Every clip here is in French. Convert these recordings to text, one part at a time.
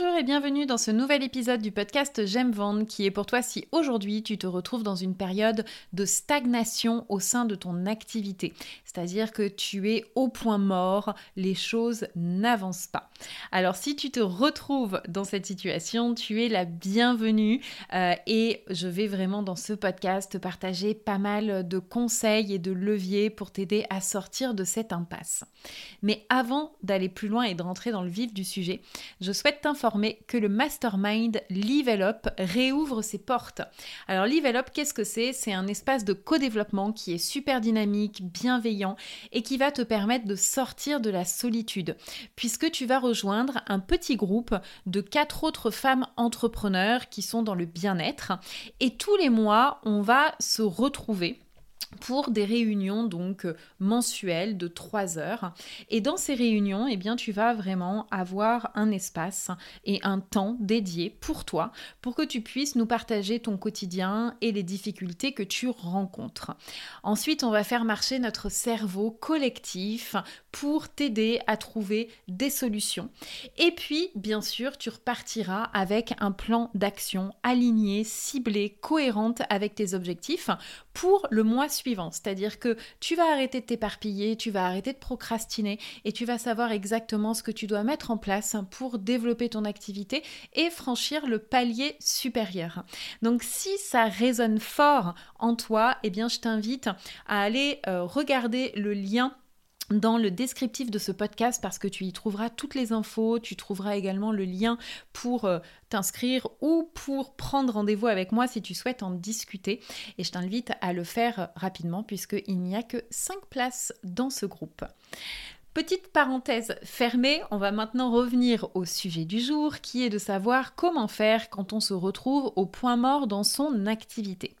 Bonjour et bienvenue dans ce nouvel épisode du podcast J'aime vendre qui est pour toi si aujourd'hui tu te retrouves dans une période de stagnation au sein de ton activité. C'est-à-dire que tu es au point mort, les choses n'avancent pas. Alors si tu te retrouves dans cette situation, tu es la bienvenue euh, et je vais vraiment dans ce podcast partager pas mal de conseils et de leviers pour t'aider à sortir de cette impasse. Mais avant d'aller plus loin et de rentrer dans le vif du sujet, je souhaite t'informer que le mastermind Level réouvre ses portes. Alors Level qu'est-ce que c'est? C'est un espace de co-développement qui est super dynamique, bienveillant et qui va te permettre de sortir de la solitude puisque tu vas rejoindre un petit groupe de quatre autres femmes entrepreneurs qui sont dans le bien-être et tous les mois, on va se retrouver pour des réunions donc euh, mensuelles de 3 heures. Et dans ces réunions, eh bien, tu vas vraiment avoir un espace et un temps dédié pour toi, pour que tu puisses nous partager ton quotidien et les difficultés que tu rencontres. Ensuite, on va faire marcher notre cerveau collectif pour t'aider à trouver des solutions. Et puis, bien sûr, tu repartiras avec un plan d'action aligné, ciblé, cohérente avec tes objectifs pour le mois suivant. C'est-à-dire que tu vas arrêter de t'éparpiller, tu vas arrêter de procrastiner et tu vas savoir exactement ce que tu dois mettre en place pour développer ton activité et franchir le palier supérieur. Donc si ça résonne fort en toi, eh bien je t'invite à aller euh, regarder le lien dans le descriptif de ce podcast parce que tu y trouveras toutes les infos, tu trouveras également le lien pour euh, t'inscrire ou pour prendre rendez-vous avec moi si tu souhaites en discuter. Et je t'invite à le faire rapidement puisqu'il n'y a que 5 places dans ce groupe. Petite parenthèse fermée, on va maintenant revenir au sujet du jour qui est de savoir comment faire quand on se retrouve au point mort dans son activité.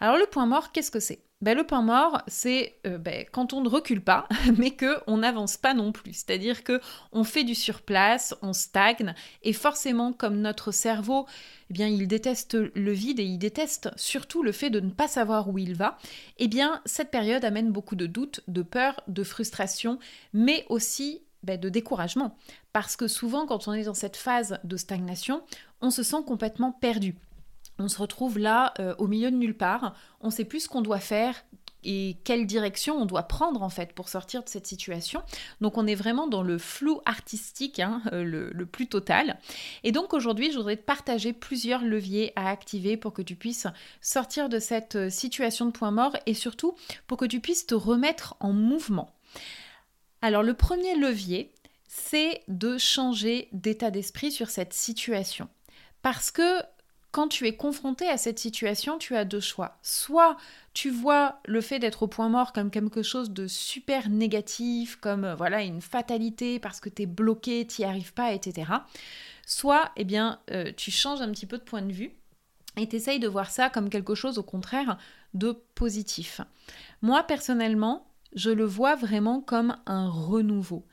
Alors le point mort, qu'est-ce que c'est? Ben, le point mort, c'est euh, ben, quand on ne recule pas, mais qu'on n'avance pas non plus. C'est-à-dire que on fait du surplace, on stagne, et forcément, comme notre cerveau, eh bien, il déteste le vide et il déteste surtout le fait de ne pas savoir où il va. Eh bien, cette période amène beaucoup de doutes, de peur, de frustration, mais aussi ben, de découragement. Parce que souvent, quand on est dans cette phase de stagnation, on se sent complètement perdu on se retrouve là euh, au milieu de nulle part, on ne sait plus ce qu'on doit faire et quelle direction on doit prendre en fait pour sortir de cette situation. Donc on est vraiment dans le flou artistique hein, euh, le, plus total. Et donc aujourd'hui je voudrais te partager plusieurs leviers à activer pour que tu puisses sortir de cette euh, situation de point mort et surtout pour que tu puisses te remettre en mouvement. Alors le premier levier, c'est de changer d'état d'esprit sur cette situation. Parce que quand tu es confronté à cette situation, tu as deux choix. Soit tu vois le fait d'être au point mort comme quelque chose de super négatif, comme euh, voilà une fatalité parce que tu es bloqué, tu n'y arrives pas, etc. Soit, eh bien, euh, tu changes un petit peu de point de vue et tu essayes de voir ça comme quelque chose au contraire de positif. Moi, personnellement, je le vois vraiment comme un renouveau.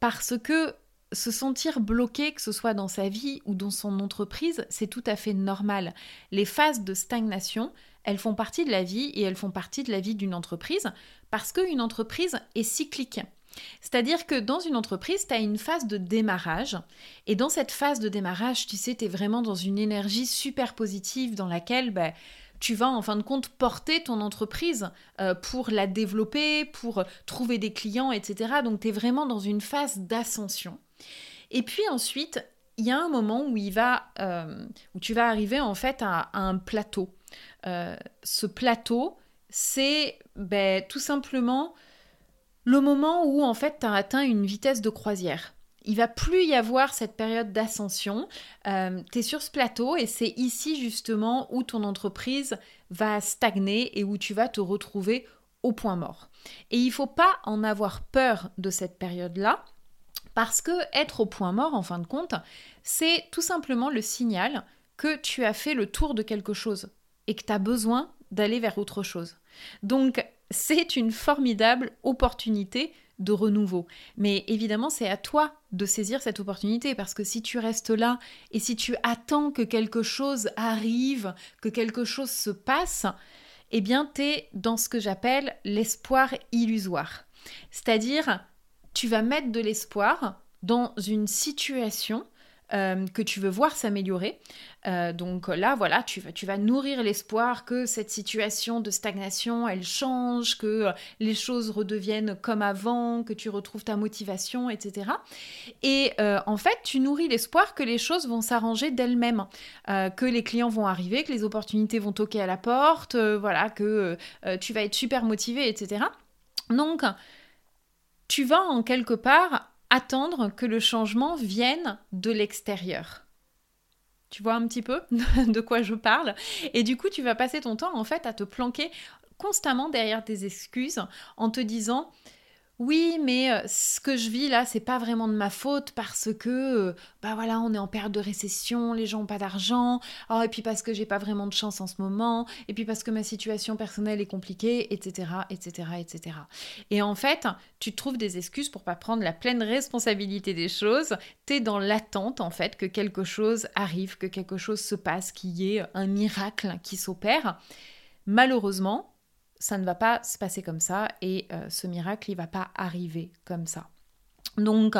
Parce que se sentir bloqué, que ce soit dans sa vie ou dans son entreprise, c'est tout à fait normal. Les phases de stagnation, elles font partie de la vie et elles font partie de la vie d'une entreprise parce qu'une entreprise est cyclique. C'est-à-dire que dans une entreprise, tu as une phase de démarrage. Et dans cette phase de démarrage, tu sais, tu es vraiment dans une énergie super positive dans laquelle bah, tu vas en fin de compte porter ton entreprise euh, pour la développer, pour trouver des clients, etc. Donc tu es vraiment dans une phase d'ascension. Et puis ensuite, il y a un moment où, euh, tu vas arriver en fait à, un plateau. Euh, ce plateau, c'est ben, tout simplement le moment où en fait tu as atteint une vitesse de croisière. Il va plus y avoir cette période d'ascension. Euh, tu es sur ce plateau et c'est ici justement où ton entreprise va stagner et où tu vas te retrouver au point mort. Et il faut pas en avoir peur de cette période-là parce que être au point mort en fin de compte, c'est tout simplement le signal que tu as fait le tour de quelque chose et que tu as besoin d'aller vers autre chose. Donc, c'est une formidable opportunité de renouveau. Mais évidemment, c'est à toi de saisir cette opportunité parce que si tu restes là et si tu attends que quelque chose arrive, que quelque chose se passe, eh bien, tu es dans ce que j'appelle l'espoir illusoire. C'est-à-dire, tu vas mettre de l'espoir dans une situation euh, que tu veux voir s'améliorer. Euh, donc là, voilà, tu vas, nourrir l'espoir que cette situation de stagnation, elle change, que euh, les choses redeviennent comme avant, que tu retrouves ta motivation, etc. Et en fait, tu nourris l'espoir que les choses vont s'arranger d'elles-mêmes, que les clients vont arriver, que les opportunités vont toquer à la porte, voilà, que tu vas être super motivé, etc. Donc, tu vas en quelque part attendre que le changement vienne de l'extérieur. Tu vois un petit peu de quoi je parle? Et du coup, tu vas passer ton temps en fait à te planquer constamment derrière tes excuses en te disant oui, mais euh, ce que je vis là, c'est pas vraiment de ma faute parce que, euh, bah voilà, on est en période de récession, les gens ont pas d'argent, oh, et puis parce que j'ai pas vraiment de chance en ce moment, et puis parce que ma situation personnelle est compliquée, etc., etc., etc. Et en fait, tu trouves des excuses pour pas prendre la pleine responsabilité des choses. T'es dans l'attente en fait que quelque chose arrive, que quelque chose se passe, qu'il y ait un miracle qui s'opère. Malheureusement, ça ne va pas se passer comme ça et euh, ce miracle, il va pas arriver comme ça. Donc,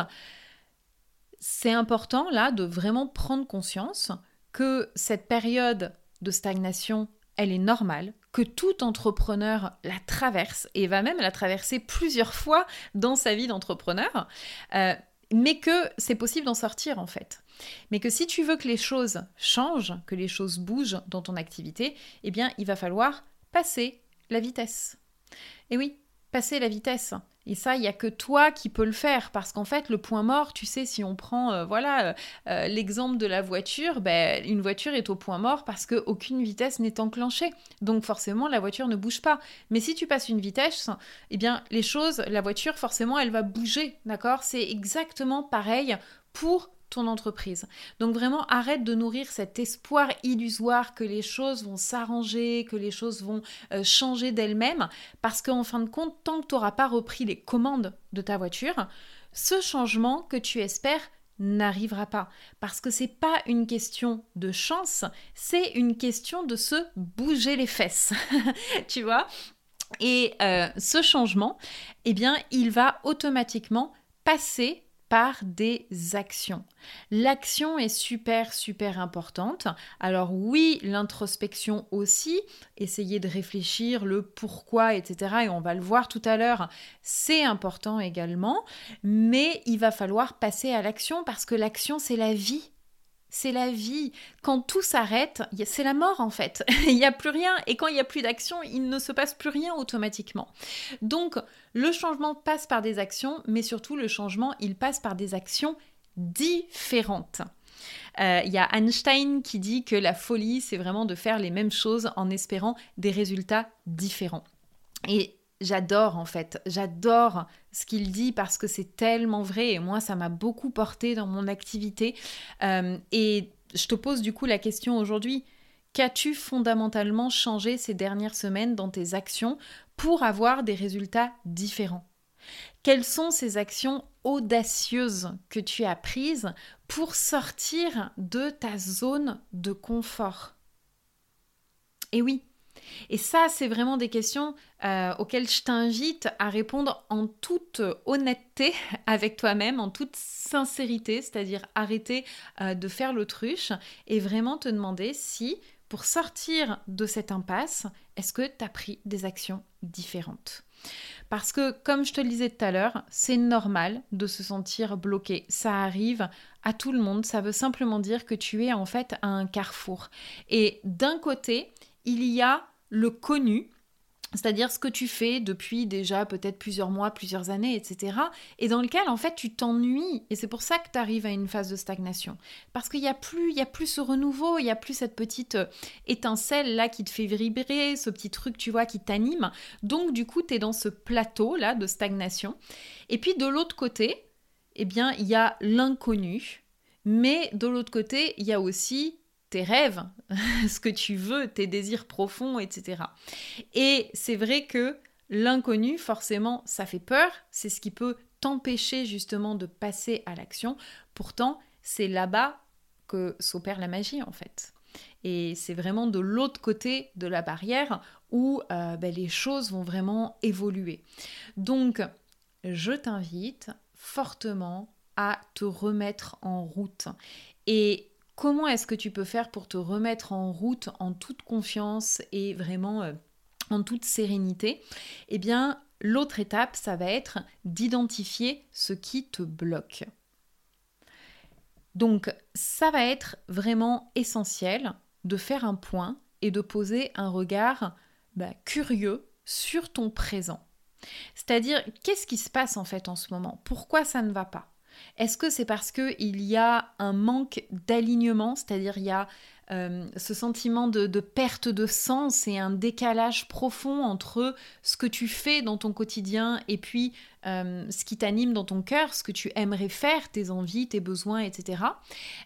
c'est important là de vraiment prendre conscience que cette période de stagnation, elle est normale, que tout entrepreneur la traverse et va même la traverser plusieurs fois dans sa vie d'entrepreneur, euh, mais que c'est possible d'en sortir en fait. Mais que si tu veux que les choses changent, que les choses bougent dans ton activité, eh bien il va falloir passer la vitesse. Et oui, passer la vitesse. Et ça, il n'y a que toi qui peux le faire, parce qu'en fait, le point mort, tu sais, si on prend euh, voilà euh, euh, l'exemple de la voiture, ben, une voiture est au point mort parce qu'aucune vitesse n'est enclenchée. Donc forcément, la voiture ne bouge pas. Mais si tu passes une vitesse, eh bien, les choses, la voiture, forcément, elle va bouger, d'accord? C'est exactement pareil pour ton entreprise. Donc vraiment, arrête de nourrir cet espoir illusoire que les choses vont s'arranger, que les choses vont euh, changer d'elles-mêmes, parce qu'en fin de compte, tant que tu n'auras pas repris les commandes de ta voiture, ce changement que tu espères n'arrivera pas parce que c'est pas une question de chance, c'est une question de se bouger les fesses. tu vois? Et euh, ce changement, eh bien, il va automatiquement passer par des actions. L'action est super, super importante. Alors oui, l'introspection aussi, essayer de réfléchir le pourquoi, etc. Et on va le voir tout à l'heure, c'est important également. Mais il va falloir passer à l'action parce que l'action, c'est la vie. C'est la vie. Quand tout s'arrête, c'est la mort en fait. il n'y a plus rien. Et quand il n'y a plus d'action, il ne se passe plus rien automatiquement. Donc, le changement passe par des actions, mais surtout le changement, il passe par des actions différentes. Euh, il y a Einstein qui dit que la folie, c'est vraiment de faire les mêmes choses en espérant des résultats différents. Et j'adore en fait, j'adore ce qu'il dit parce que c'est tellement vrai et moi ça m'a beaucoup porté dans mon activité. Euh, et je te pose du coup la question aujourd'hui, qu'as-tu fondamentalement changé ces dernières semaines dans tes actions pour avoir des résultats différents? Quelles sont ces actions audacieuses que tu as prises pour sortir de ta zone de confort? Et oui, et ça, c'est vraiment des questions euh, auxquelles je t'invite à répondre en toute honnêteté avec toi-même, en toute sincérité, c'est-à-dire arrêter euh, de faire l'autruche et vraiment te demander si, pour sortir de cette impasse, est-ce que tu as pris des actions différentes parce que, comme je te le disais tout à l'heure, c'est normal de se sentir bloqué. Ça arrive à tout le monde. Ça veut simplement dire que tu es en fait à un carrefour. Et d'un côté, il y a le connu, c'est-à-dire ce que tu fais depuis déjà peut-être plusieurs mois, plusieurs années, etc. Et dans lequel en fait tu t'ennuies. Et c'est pour ça que tu arrives à une phase de stagnation. Parce qu'il n'y a, plus, il y a plus ce renouveau, il n'y a plus cette petite euh, étincelle là qui te fait vibrer, ce petit truc tu vois qui t'anime. Donc du coup tu es dans ce plateau là de stagnation. Et puis de l'autre côté, eh bien il y a l'inconnu. Mais de l'autre côté, il y a aussi tes rêves, ce que tu veux, tes désirs profonds, etc. Et c'est vrai que l'inconnu, forcément, ça fait peur, c'est ce qui peut t'empêcher justement de passer à l'action. Pourtant, c'est là-bas que s'opère la magie, en fait. Et c'est vraiment de l'autre côté de la barrière où euh, ben, les choses vont vraiment évoluer. Donc, je t'invite fortement à te remettre en route. Et Comment est-ce que tu peux faire pour te remettre en route en toute confiance et vraiment euh, en toute sérénité? Eh bien, l'autre étape, ça va être d'identifier ce qui te bloque. Donc, ça va être vraiment essentiel de faire un point et de poser un regard bah, curieux sur ton présent. C'est-à-dire, qu'est-ce qui se passe en fait en ce moment? Pourquoi ça ne va pas? Est-ce que c'est parce qu'il y a un manque d'alignement, c'est-à-dire il y a euh, ce sentiment de, perte de sens et un décalage profond entre ce que tu fais dans ton quotidien et puis euh, ce qui t'anime dans ton cœur, ce que tu aimerais faire, tes envies, tes besoins, etc.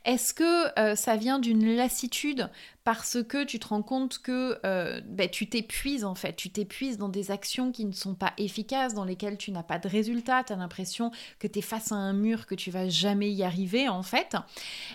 Est-ce que euh, ça vient d'une lassitude parce que tu te rends compte que ben, tu t'épuises en fait, tu t'épuises dans des actions qui ne sont pas efficaces, dans lesquelles tu n'as pas de résultat, tu as l'impression que tu es face à un mur, que tu vas jamais y arriver en fait.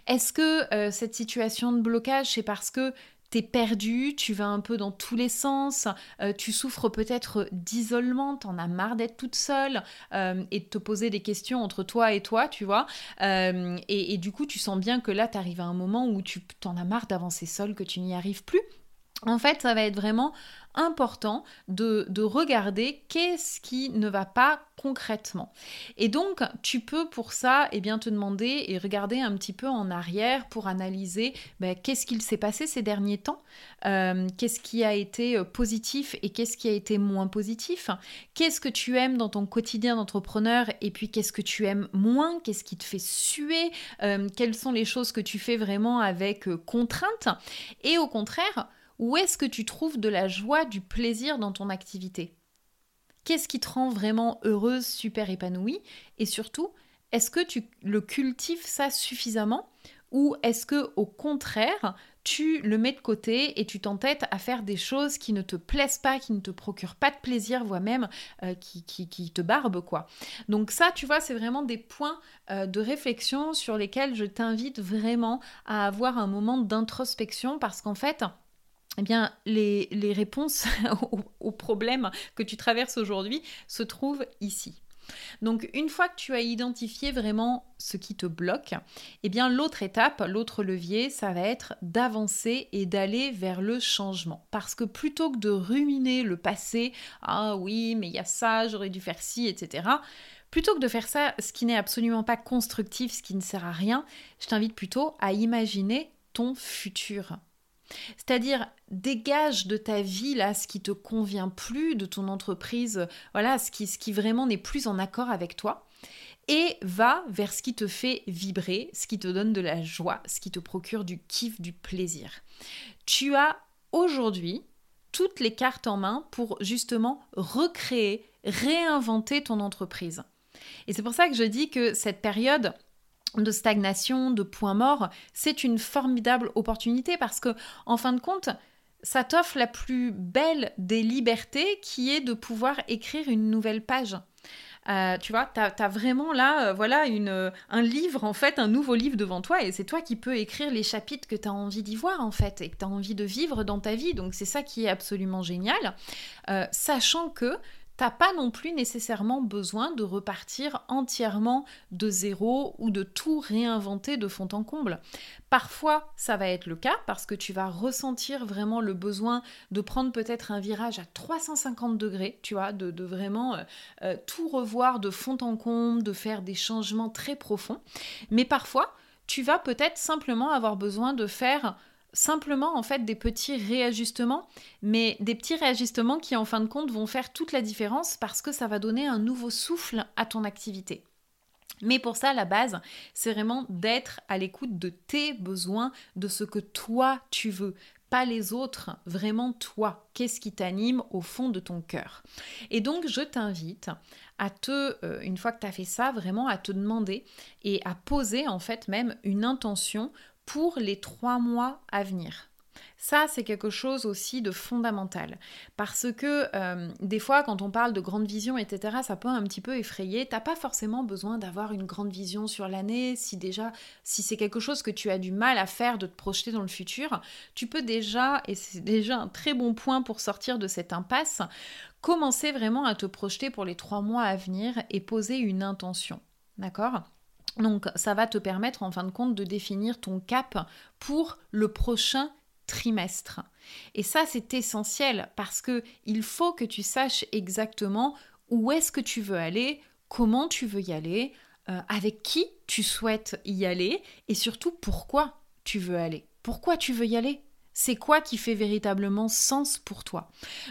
Est-ce que cette situation de blocage c'est parce que t'es perdu, tu vas un peu dans tous les sens, euh, tu souffres peut-être d'isolement, t'en as marre d'être toute seule euh, et de te poser des questions entre toi et toi, tu vois. Euh, et, du coup, tu sens bien que là, t'arrives à un moment où tu t'en as marre d'avancer seule, que tu n'y arrives plus. En fait, ça va être vraiment important de, regarder qu'est-ce qui ne va pas concrètement. Et donc, tu peux pour ça eh bien, te demander et regarder un petit peu en arrière pour analyser ben, qu'est-ce qu'il s'est passé ces derniers temps, euh, qu'est-ce qui a été euh, positif et qu'est-ce qui a été moins positif, qu'est-ce que tu aimes dans ton quotidien d'entrepreneur et puis qu'est-ce que tu aimes moins, qu'est-ce qui te fait suer, euh, quelles sont les choses que tu fais vraiment avec contrainte et au contraire, où est-ce que tu trouves de la joie, du plaisir dans ton activité? Qu'est-ce qui te rend vraiment heureuse, super épanouie? Et surtout, est-ce que tu le cultives ça suffisamment? Ou est-ce que au contraire, tu le mets de côté et tu t'entêtes à faire des choses qui ne te plaisent pas, qui ne te procurent pas de plaisir, voire même euh, qui, te barbent quoi? Donc ça, tu vois, c'est vraiment des points euh, de réflexion sur lesquels je t'invite vraiment à avoir un moment d'introspection parce qu'en fait, eh les, réponses aux, problèmes que tu traverses aujourd'hui se trouvent ici. Donc une fois que tu as identifié vraiment ce qui te bloque, eh bien l'autre étape, l'autre levier, ça va être d'avancer et d'aller vers le changement. Parce que plutôt que de ruminer le passé, ah oui, mais il y a ça, j'aurais dû faire ci, etc. Plutôt que de faire ça, ce qui n'est absolument pas constructif, ce qui ne sert à rien, je t'invite plutôt à imaginer ton futur. C'est-à-dire, dégage de ta vie là ce qui te convient plus, de ton entreprise, voilà, ce qui, ce qui vraiment n'est plus en accord avec toi, et va vers ce qui te fait vibrer, ce qui te donne de la joie, ce qui te procure du kiff, du plaisir. Tu as aujourd'hui toutes les cartes en main pour justement recréer, réinventer ton entreprise. Et c'est pour ça que je dis que cette période, de stagnation, de points morts, c'est une formidable opportunité parce que, en fin de compte, ça t'offre la plus belle des libertés qui est de pouvoir écrire une nouvelle page. Euh, tu vois, tu as, vraiment là, euh, voilà, une, un livre, en fait, un nouveau livre devant toi, et c'est toi qui peux écrire les chapitres que tu as envie d'y voir, en fait, et que tu as envie de vivre dans ta vie. Donc c'est ça qui est absolument génial, euh, sachant que t'as pas non plus nécessairement besoin de repartir entièrement de zéro ou de tout réinventer de fond en comble. Parfois, ça va être le cas parce que tu vas ressentir vraiment le besoin de prendre peut-être un virage à 350 degrés, tu vois, de, vraiment euh, euh, tout revoir de fond en comble, de faire des changements très profonds. Mais parfois, tu vas peut-être simplement avoir besoin de faire simplement en fait des petits réajustements, mais des petits réajustements qui en fin de compte vont faire toute la différence parce que ça va donner un nouveau souffle à ton activité. Mais pour ça, la base, c'est vraiment d'être à l'écoute de tes besoins, de ce que toi tu veux, pas les autres, vraiment toi. Qu'est-ce qui t'anime au fond de ton cœur? Et donc, je t'invite à te, euh, une fois que tu as fait ça, vraiment à te demander et à poser en fait même une intention pour les trois mois à venir. Ça, c'est quelque chose aussi de fondamental. Parce que euh, des fois, quand on parle de grande vision, etc., ça peut un petit peu effrayer. T'as pas forcément besoin d'avoir une grande vision sur l'année. Si déjà, si c'est quelque chose que tu as du mal à faire, de te projeter dans le futur, tu peux déjà, et c'est déjà un très bon point pour sortir de cette impasse, commencer vraiment à te projeter pour les trois mois à venir et poser une intention. D'accord? Donc ça va te permettre en fin de compte de définir ton cap pour le prochain trimestre. Et ça c'est essentiel parce que il faut que tu saches exactement où est-ce que tu veux aller, comment tu veux y aller, euh, avec qui tu souhaites y aller et surtout pourquoi tu veux aller. Pourquoi tu veux y aller? C'est quoi qui fait véritablement sens pour toi?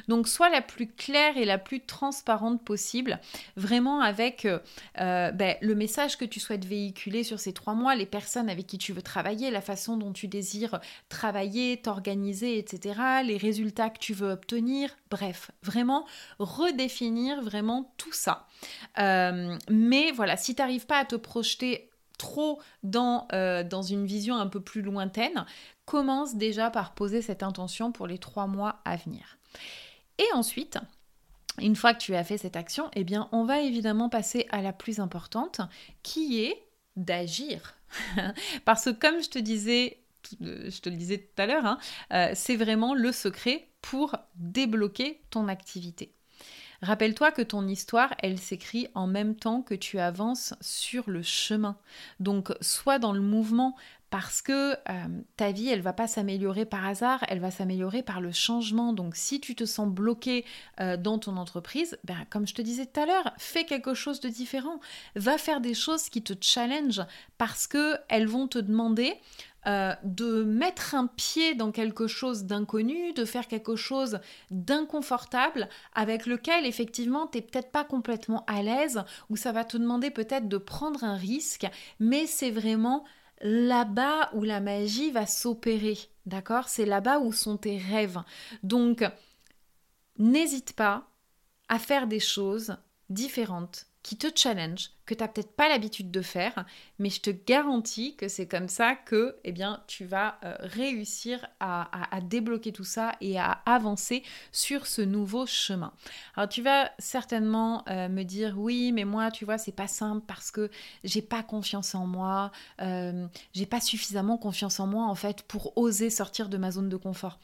Donc sois la plus claire et la plus transparente possible, vraiment avec euh, euh, ben, le message que tu souhaites véhiculer sur ces trois mois, les personnes avec qui tu veux travailler, la façon dont tu désires travailler, t'organiser, etc., les résultats que tu veux obtenir, bref, vraiment redéfinir vraiment tout ça. Euh, mais voilà, si tu n'arrives pas à te projeter trop dans, dans une vision un peu plus lointaine, commence déjà par poser cette intention pour les trois mois à venir. Et ensuite, une fois que tu as fait cette action, eh bien, on va évidemment passer à la plus importante, qui est d'agir. Parce que comme je te disais, le disais tout à l'heure, hein, euh, c'est vraiment le secret pour débloquer ton activité. Rappelle-toi que ton histoire, elle s'écrit en même temps que tu avances sur le chemin. Donc, sois dans le mouvement, parce que euh, ta vie, elle va pas s'améliorer par hasard, elle va s'améliorer par le changement. Donc si tu te sens bloqué euh, dans ton entreprise, ben, comme je te disais tout à l'heure, fais quelque chose de différent. Va faire des choses qui te challenge parce que elles vont te demander euh, de mettre un pied dans quelque chose d'inconnu, de faire quelque chose d'inconfortable avec lequel effectivement tu n'es peut-être pas complètement à l'aise ou ça va te demander peut-être de prendre un risque, mais c'est vraiment là-bas où la magie va s'opérer, d'accord? C'est là-bas où sont tes rêves. Donc, n'hésite pas à faire des choses différentes qui te challenge, que tu n'as peut-être pas l'habitude de faire, mais je te garantis que c'est comme ça que eh bien, tu vas euh, réussir à, débloquer tout ça et à avancer sur ce nouveau chemin. Alors tu vas certainement euh, me dire oui, mais moi, tu vois, c'est pas simple parce que j'ai pas confiance en moi, euh, j'ai pas suffisamment confiance en moi en fait pour oser sortir de ma zone de confort.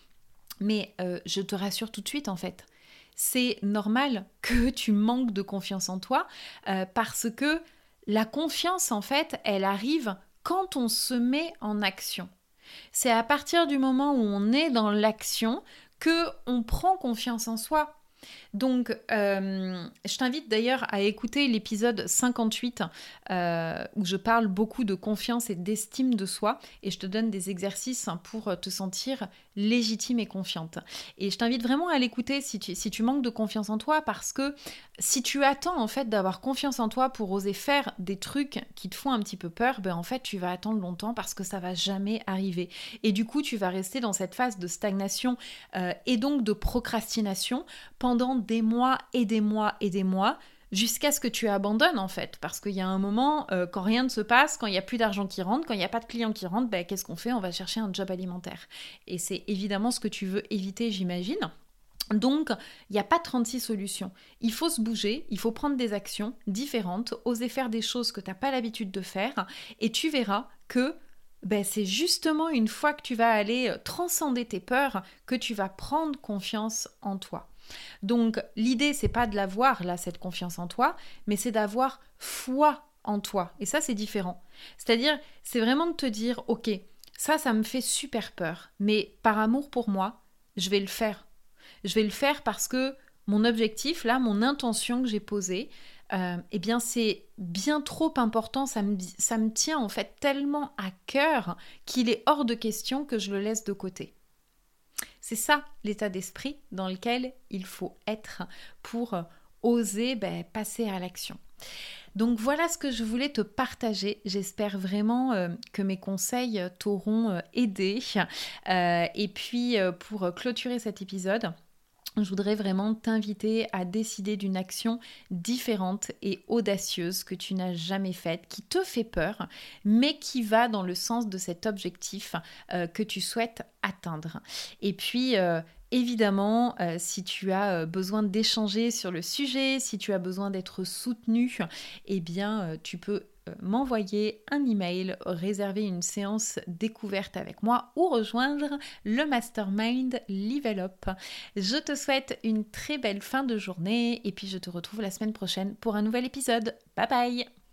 Mais je te rassure tout de suite en fait, c'est normal que tu manques de confiance en toi euh, parce que la confiance, en fait, elle arrive quand on se met en action. C'est à partir du moment où on est dans l'action que on prend confiance en soi. Donc, euh, je t'invite d'ailleurs à écouter l'épisode 58 euh, où je parle beaucoup de confiance et d'estime de soi et je te donne des exercices pour te sentir légitime et confiante. Et je t'invite vraiment à l'écouter si tu, si tu manques de confiance en toi parce que si tu attends en fait d'avoir confiance en toi pour oser faire des trucs qui te font un petit peu peur, ben en fait tu vas attendre longtemps parce que ça va jamais arriver. Et du coup tu vas rester dans cette phase de stagnation euh, et donc de procrastination pendant des mois et des mois et des mois jusqu'à ce que tu abandonnes en fait. Parce qu'il y a un moment, euh, quand rien ne se passe, quand il n'y a plus d'argent qui rentre, quand il n'y a pas de clients qui rentrent, ben, qu'est-ce qu'on fait? On va chercher un job alimentaire. Et c'est évidemment ce que tu veux éviter, j'imagine. Donc, il n'y a pas 36 solutions. Il faut se bouger, il faut prendre des actions différentes, oser faire des choses que tu n'as pas l'habitude de faire, et tu verras que ben, c'est justement une fois que tu vas aller euh, transcender tes peurs que tu vas prendre confiance en toi. Donc l'idée c'est pas de l'avoir là cette confiance en toi, mais c'est d'avoir foi en toi. Et ça c'est différent. C'est-à-dire c'est vraiment de te dire OK, ça ça me fait super peur, mais par amour pour moi, je vais le faire. Je vais le faire parce que mon objectif, là, mon intention que j'ai posée, euh, eh bien c'est bien trop important, ça me, tient en fait tellement à cœur qu'il est hors de question que je le laisse de côté. C'est ça l'état d'esprit dans lequel il faut être pour oser ben, passer à l'action. Donc voilà ce que je voulais te partager. J'espère vraiment euh, que mes conseils t'auront euh, aidé. et puis pour clôturer cet épisode, je voudrais vraiment t'inviter à décider d'une action différente et audacieuse que tu n'as jamais faite, qui te fait peur, mais qui va dans le sens de cet objectif euh, que tu souhaites atteindre. Et puis, euh, Évidemment, euh, si tu as besoin d'échanger sur le sujet, si tu as besoin d'être soutenu, eh bien, tu peux euh, m'envoyer un email, réserver une séance découverte avec moi ou rejoindre le mastermind Level Up. Je te souhaite une très belle fin de journée et puis je te retrouve la semaine prochaine pour un nouvel épisode. Bye bye